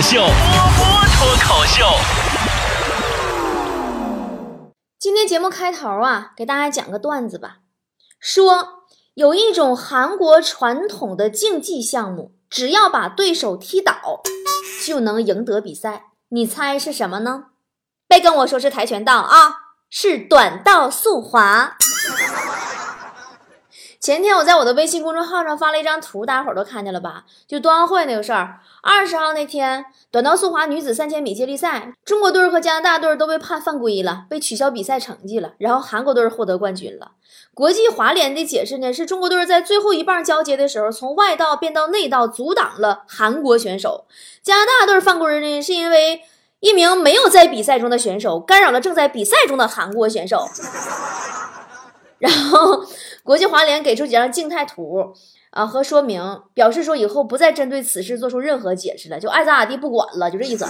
秀，波波脱口秀。今天节目开头啊，给大家讲个段子吧。说有一种韩国传统的竞技项目，只要把对手踢倒，就能赢得比赛。你猜是什么呢？别跟我说是跆拳道啊，是短道速滑。前天我在我的微信公众号上发了一张图，大家伙儿都看见了吧？就冬奥会那个事儿。二十号那天，短道速滑女子三千米接力赛，中国队和加拿大队都被判犯规了，被取消比赛成绩了。然后韩国队获得冠军了。国际滑联的解释呢，是中国队在最后一棒交接的时候，从外道变到内道，阻挡了韩国选手。加拿大队犯规呢，是因为一名没有在比赛中的选手干扰了正在比赛中的韩国选手。然后。国际华联给出几张静态图啊和说明，表示说以后不再针对此事做出任何解释了，就爱咋咋地不管了，就这意思。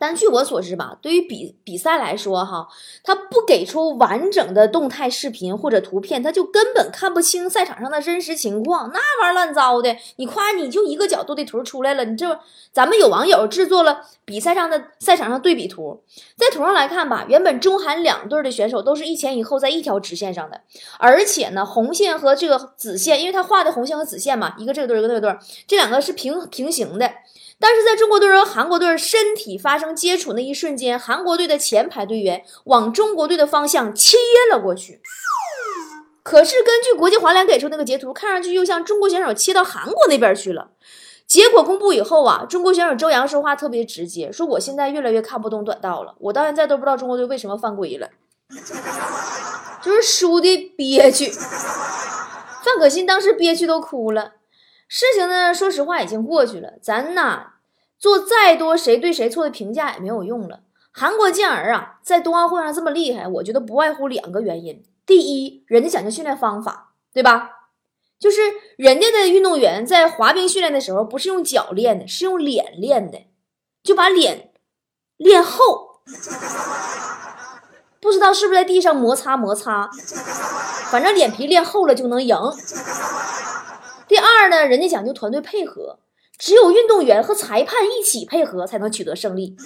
但据我所知吧，对于比比赛来说，哈，他不给出完整的动态视频或者图片，他就根本看不清赛场上的真实情况。那玩意儿乱糟的，你夸你就一个角度的图出来了，你这咱们有网友制作了比赛上的赛场上对比图，在图上来看吧，原本中韩两队的选手都是一前一后在一条直线上的，而且呢，红线和这个紫线，因为他画的红线和紫线嘛，一个这个队一个那个队，这两个是平平行的。但是在中国队和韩国队身体发生接触那一瞬间，韩国队的前排队员往中国队的方向切了过去。可是根据国际滑联给出那个截图，看上去又像中国选手切到韩国那边去了。结果公布以后啊，中国选手周洋说话特别直接，说我现在越来越看不懂短道了，我到现在都不知道中国队为什么犯规了，就是输的憋屈。范可新当时憋屈都哭了。事情呢，说实话已经过去了，咱呐做再多谁对谁错的评价也没有用了。韩国健儿啊，在冬奥会上这么厉害，我觉得不外乎两个原因：第一，人家讲究训练方法，对吧？就是人家的运动员在滑冰训练的时候，不是用脚练的，是用脸练的，就把脸练厚，不知道是不是在地上摩擦摩擦，反正脸皮练厚了就能赢。第二呢，人家讲究团队配合，只有运动员和裁判一起配合才能取得胜利。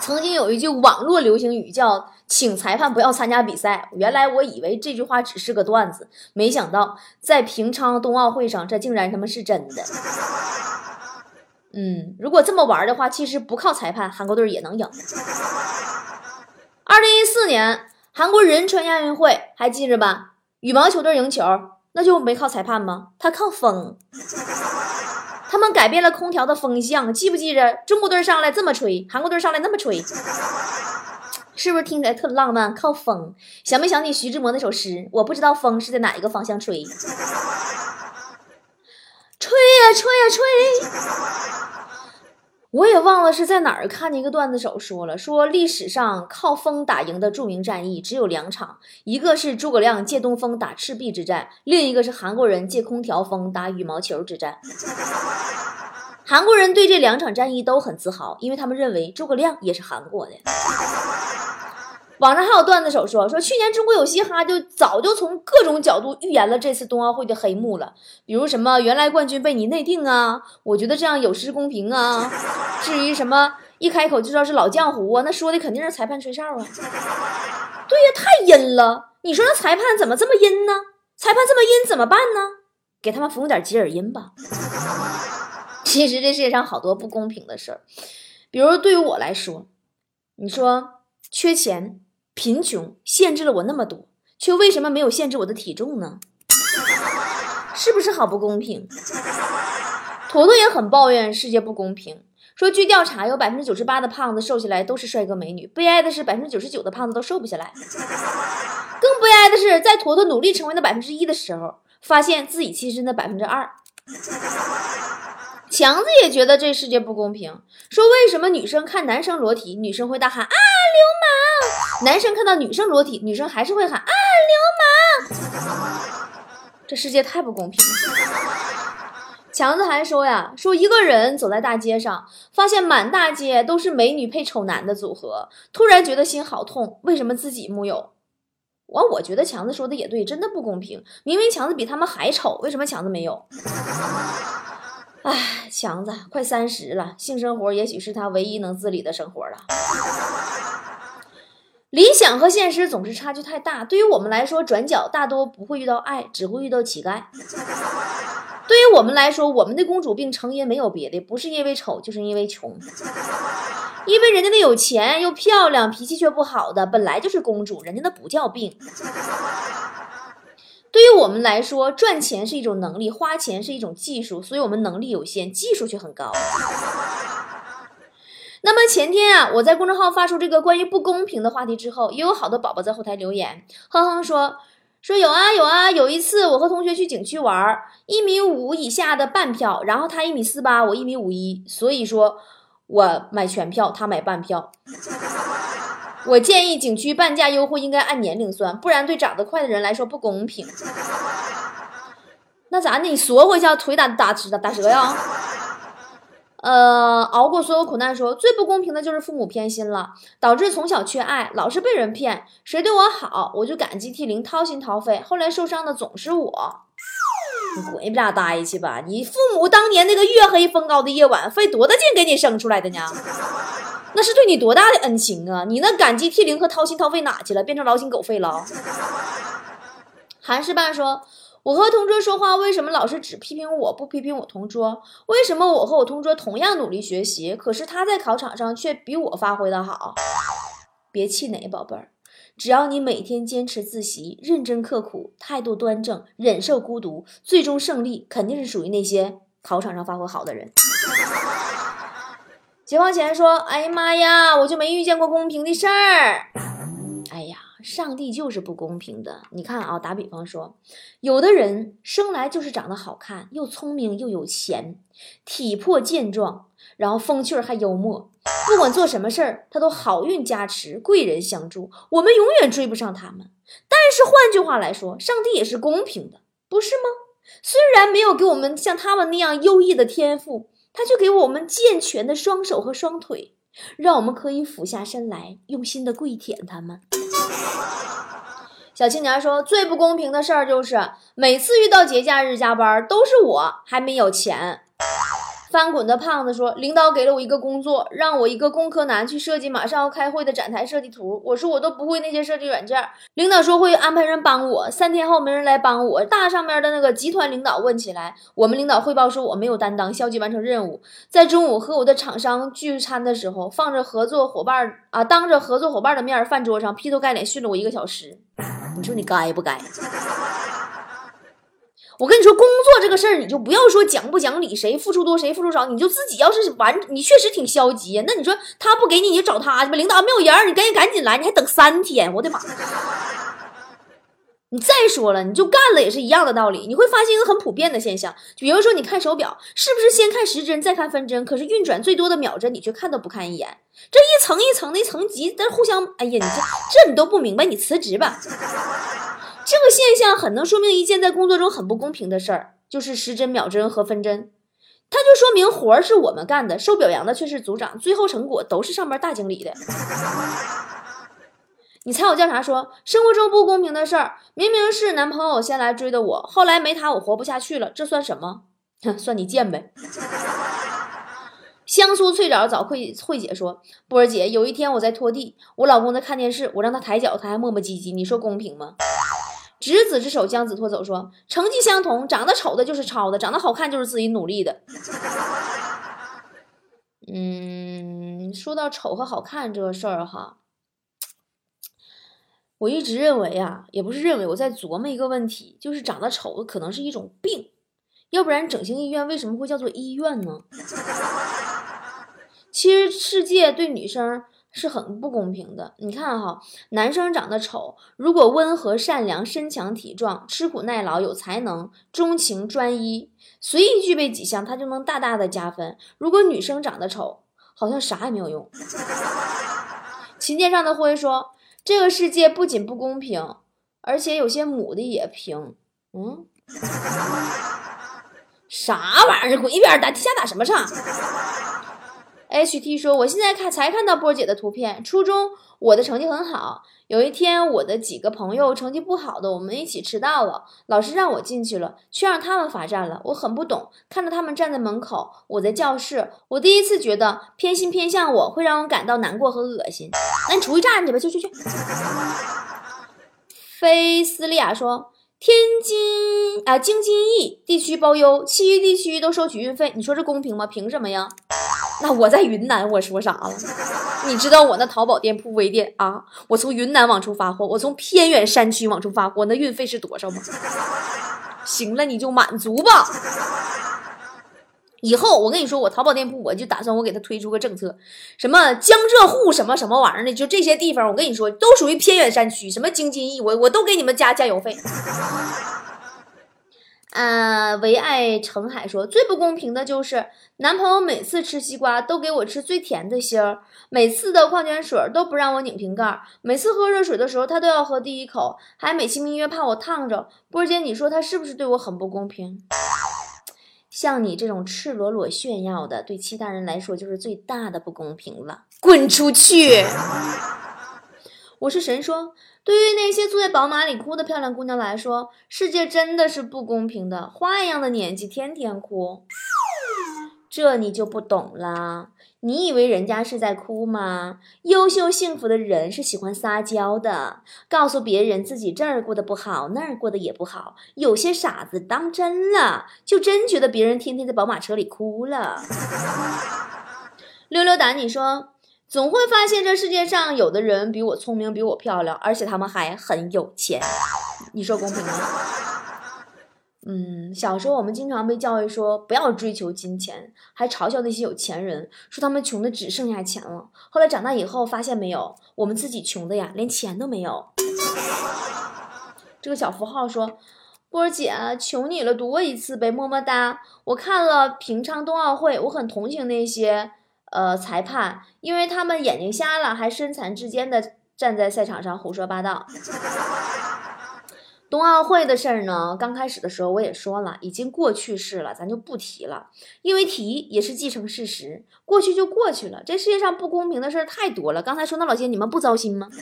曾经有一句网络流行语叫“请裁判不要参加比赛”，原来我以为这句话只是个段子，没想到在平昌冬奥会上，这竟然他妈是真的。嗯，如果这么玩的话，其实不靠裁判，韩国队也能赢。二零一四年韩国仁川亚运会还记着吧？羽毛球队赢球。那就没靠裁判吗？他靠风，他们改变了空调的风向，记不记着？中国队上来这么吹，韩国队上来那么吹，是不是听起来特浪漫？靠风，想没想起徐志摩那首诗？我不知道风是在哪一个方向吹，吹呀吹呀吹。我也忘了是在哪儿看见一个段子手说了，说历史上靠风打赢的著名战役只有两场，一个是诸葛亮借东风打赤壁之战，另一个是韩国人借空调风打羽毛球之战。韩国人对这两场战役都很自豪，因为他们认为诸葛亮也是韩国的。网上还有段子手说，说去年中国有嘻哈就早就从各种角度预言了这次冬奥会的黑幕了，比如什么原来冠军被你内定啊，我觉得这样有失公平啊。至于什么一开口就知道是老江湖啊，那说的肯定是裁判吹哨啊。对呀，太阴了！你说那裁判怎么这么阴呢？裁判这么阴怎么办呢？给他们服用点吉尔阴吧。其实这世界上好多不公平的事儿，比如对于我来说，你说缺钱。贫穷限制了我那么多，却为什么没有限制我的体重呢？是不是好不公平？坨坨也很抱怨世界不公平，说据调查，有百分之九十八的胖子瘦下来都是帅哥美女，悲哀的是百分之九十九的胖子都瘦不下来。更悲哀的是，在坨坨努力成为那百分之一的时候，发现自己其实那百分之二。强子也觉得这世界不公平，说为什么女生看男生裸体，女生会大喊啊流氓；男生看到女生裸体，女生还是会喊啊流氓。这世界太不公平了。强子还说呀，说一个人走在大街上，发现满大街都是美女配丑男的组合，突然觉得心好痛，为什么自己木有？我我觉得强子说的也对，真的不公平。明明强子比他们还丑，为什么强子没有？唉，强子快三十了，性生活也许是他唯一能自理的生活了。理想和现实总是差距太大。对于我们来说，转角大多不会遇到爱，只会遇到乞丐。对于我们来说，我们的公主病成因没有别的，不是因为丑，就是因为穷。因为人家那有钱又漂亮，脾气却不好的，本来就是公主，人家那不叫病。对于我们来说，赚钱是一种能力，花钱是一种技术，所以我们能力有限，技术却很高。那么前天啊，我在公众号发出这个关于不公平的话题之后，也有好多宝宝在后台留言，哼哼说说有啊有啊，有一次我和同学去景区玩，一米五以下的半票，然后他一米四八，我一米五一，所以说我买全票，他买半票。我建议景区半价优惠应该按年龄算，不然对长得快的人来说不公平。那咋的？你缩回去，腿打打打打折呀？呃，熬过所有苦难，说最不公平的就是父母偏心了，导致从小缺爱，老是被人骗。谁对我好，我就感激涕零，掏心掏肺。后来受伤的总是我。你滚一边呆去吧！你父母当年那个月黑风高的夜晚，费多大劲给你生出来的呢？那是对你多大的恩情啊！你那感激涕零和掏心掏肺哪去了？变成劳心狗肺了？韩世办说：“我和同桌说话，为什么老是只批评我不批评我同桌？为什么我和我同桌同样努力学习，可是他在考场上却比我发挥的好？别气馁，宝贝儿，只要你每天坚持自习，认真刻苦，态度端正，忍受孤独，最终胜利肯定是属于那些考场上发挥好的人。”解放前说：“哎呀妈呀，我就没遇见过公平的事儿。上帝就是不公平的。你看啊，打比方说，有的人生来就是长得好看，又聪明又有钱，体魄健壮，然后风趣还幽默，不管做什么事儿，他都好运加持，贵人相助，我们永远追不上他们。但是换句话来说，上帝也是公平的，不是吗？虽然没有给我们像他们那样优异的天赋。”他却给我们健全的双手和双腿，让我们可以俯下身来，用心的跪舔他们。小青年说：“最不公平的事儿就是，每次遇到节假日加班，都是我还没有钱。”翻滚的胖子说：“领导给了我一个工作，让我一个工科男去设计马上要开会的展台设计图。我说我都不会那些设计软件。领导说会安排人帮我。三天后没人来帮我，大上面的那个集团领导问起来，我们领导汇报说我没有担当，消极完成任务。在中午和我的厂商聚餐的时候，放着合作伙伴啊，当着合作伙伴的面，饭桌上劈头盖脸训了我一个小时。你说你该不该？”我跟你说，工作这个事儿，你就不要说讲不讲理，谁付出多谁付出少，你就自己要是完，你确实挺消极。那你说他不给你，你就找他去吧。领导没有人，你赶紧赶紧来，你还等三天，我的妈！你再说了，你就干了也是一样的道理。你会发现一个很普遍的现象，比如说你看手表，是不是先看时针再看分针？可是运转最多的秒针，你却看都不看一眼。这一层一层的层级，但互相，哎呀，你这这你都不明白，你辞职吧。这个现象很能说明一件在工作中很不公平的事儿，就是时针、秒针和分针，它就说明活儿是我们干的，受表扬的却是组长，最后成果都是上面大经理的。你猜我叫啥？说生活中不公平的事儿，明明是男朋友先来追的我，后来没他我活不下去了，这算什么？哼 算你贱呗。香酥脆枣早慧慧姐说，波儿姐，有一天我在拖地，我老公在看电视，我让他抬脚，他还磨磨唧唧，你说公平吗？执子之手，将子拖走。说成绩相同，长得丑的就是抄的，长得好看就是自己努力的。嗯，说到丑和好看这个事儿哈，我一直认为啊，也不是认为，我在琢磨一个问题，就是长得丑的可能是一种病，要不然整形医院为什么会叫做医院呢？其实世界对女生。是很不公平的。你看哈，男生长得丑，如果温和善良、身强体壮、吃苦耐劳、有才能、钟情专一，随意具备几项，他就能大大的加分。如果女生长得丑，好像啥也没有用。琴键上的灰说：“这个世界不仅不公平，而且有些母的也平。”嗯，啥玩意儿？滚一边打！瞎打什么岔？HT 说：“我现在看才看到波姐的图片。初中我的成绩很好，有一天我的几个朋友成绩不好的，我们一起迟到了，老师让我进去了，却让他们罚站了。我很不懂，看着他们站在门口，我在教室，我第一次觉得偏心偏向我会让我感到难过和恶心。那你出去站去吧，去去去。”菲斯利亚说。天津啊，京津冀地区包邮，其余地区都收取运费。你说这公平吗？凭什么呀？那我在云南，我说啥了？你知道我那淘宝店铺微店啊？我从云南往出发货，我从偏远山区往出发货，那运费是多少吗？行了，你就满足吧。以后我跟你说，我淘宝店铺我就打算我给他推出个政策，什么江浙沪什么什么玩意儿的，就这些地方，我跟你说都属于偏远山区，什么京津冀，我我都给你们加加油费。嗯，唯爱澄海说最不公平的就是男朋友每次吃西瓜都给我吃最甜的芯儿，每次的矿泉水都不让我拧瓶盖，每次喝热水的时候他都要喝第一口，还美其名曰怕我烫着。波姐，你说他是不是对我很不公平？像你这种赤裸裸炫耀的，对其他人来说就是最大的不公平了。滚出去！我是神说，对于那些坐在宝马里哭的漂亮姑娘来说，世界真的是不公平的。花一样的年纪，天天哭，这你就不懂了。你以为人家是在哭吗？优秀幸福的人是喜欢撒娇的，告诉别人自己这儿过得不好，那儿过得也不好。有些傻子当真了，就真觉得别人天天在宝马车里哭了。溜溜达，你说总会发现这世界上有的人比我聪明，比我漂亮，而且他们还很有钱。你说公平吗？嗯，小时候我们经常被教育说不要追求金钱，还嘲笑那些有钱人，说他们穷的只剩下钱了。后来长大以后发现没有，我们自己穷的呀，连钱都没有。这个小符号说：“波儿姐，求你了，读我一次呗，么么哒。”我看了平昌冬奥会，我很同情那些呃裁判，因为他们眼睛瞎了，还身残志坚的站在赛场上胡说八道。冬奥会的事儿呢，刚开始的时候我也说了，已经过去式了，咱就不提了，因为提也是既成事实，过去就过去了。这世界上不公平的事儿太多了。刚才说那老些，你们不糟心吗？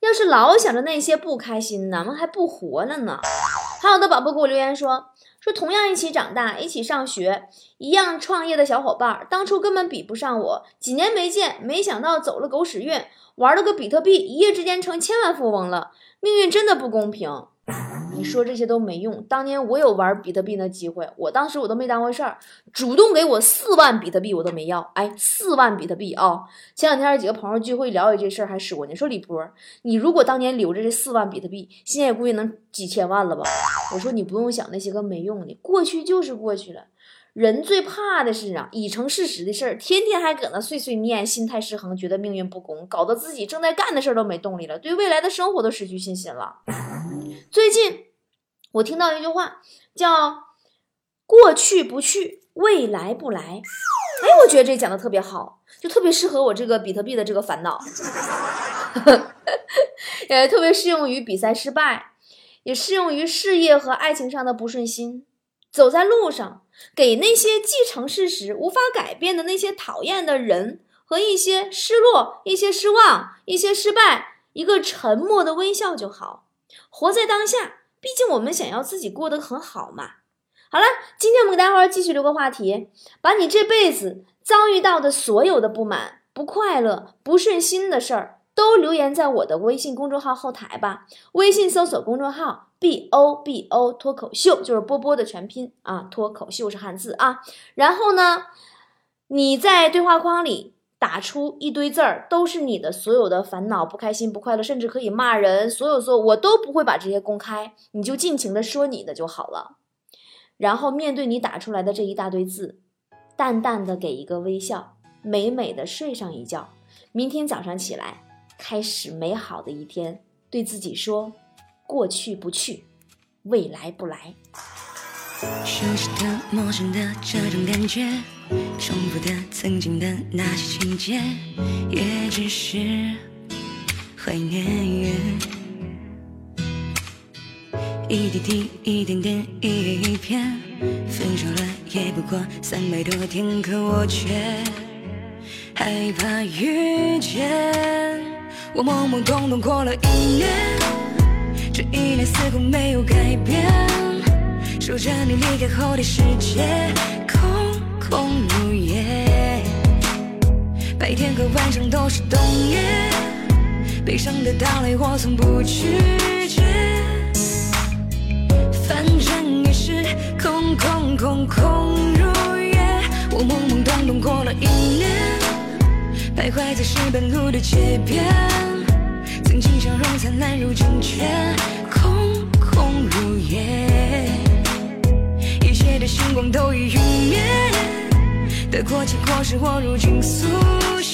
要是老想着那些不开心，咱们还不活了呢。还有的宝宝给我留言说，说同样一起长大，一起上学，一样创业的小伙伴，当初根本比不上我，几年没见，没想到走了狗屎运，玩了个比特币，一夜之间成千万富翁了。命运真的不公平，你说这些都没用。当年我有玩比特币的机会，我当时我都没当回事儿，主动给我四万比特币我都没要。哎，四万比特币啊！前两天几个朋友聚会聊起这事儿，还说呢，说李波，你如果当年留着这四万比特币，现在估计能几千万了吧？我说你不用想那些个没用的，过去就是过去了。人最怕的是啊，已成事实的事儿，天天还搁那碎碎念，心态失衡，觉得命运不公，搞得自己正在干的事儿都没动力了，对未来的生活都失去信心了。最近我听到一句话，叫“过去不去，未来不来”。哎，我觉得这讲的特别好，就特别适合我这个比特币的这个烦恼，也特别适用于比赛失败，也适用于事业和爱情上的不顺心。走在路上，给那些既成事实、无法改变的那些讨厌的人和一些失落、一些失望、一些失败，一个沉默的微笑就好。活在当下，毕竟我们想要自己过得很好嘛。好了，今天我们给大伙儿继续留个话题，把你这辈子遭遇到的所有的不满、不快乐、不顺心的事儿。都留言在我的微信公众号后台吧。微信搜索公众号 “b o b o” 脱口秀，就是波波的全拼啊。脱口秀是汉字啊。然后呢，你在对话框里打出一堆字儿，都是你的所有的烦恼、不开心、不快乐，甚至可以骂人，所有所有我都不会把这些公开，你就尽情的说你的就好了。然后面对你打出来的这一大堆字，淡淡的给一个微笑，美美的睡上一觉。明天早上起来。开始美好的一天，对自己说：过去不去，未来不来。熟悉的、陌生的这种感觉，重复的曾经的那些情节，也只是怀念。一滴滴，一点点，一叶一片。分手了也不过三百多天，可我却害怕遇见。我懵懵懂懂过了一年，这一年似乎没有改变。守着你离开后的世界，空空如也。白天和晚上都是冬夜，悲伤的到来我从不拒绝。反正也是空空空空如也。我懵懵懂懂过了一年，徘徊在石板路的街边，曾经笑容灿烂，如今却空空如也。一切的星光都已陨灭，得过且过是我如今速写，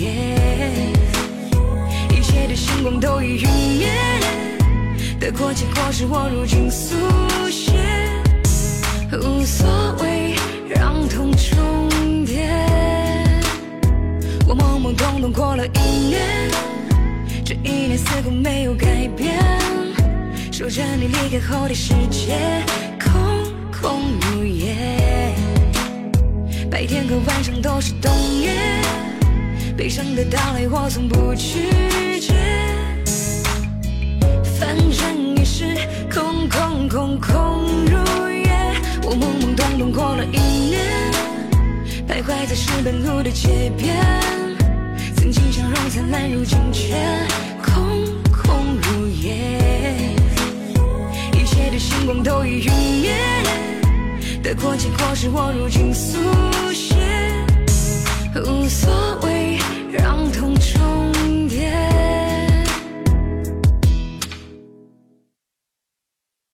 一切的星光都已陨灭，得过且过是我如今速写，无所谓，让痛重叠。我懵懵懂懂过了一年，这一年似乎没有改变。守着你离开后的世界，空空如也。白天和晚上都是冬夜，悲伤的到来我从不拒绝。反正也是空空空空如也。我懵懵懂懂过了一年。徘徊在石板路的街边，曾经笑容灿烂，如今却空空如也。一切的星光都已陨灭，得过且过是我如今速，无所谓让痛重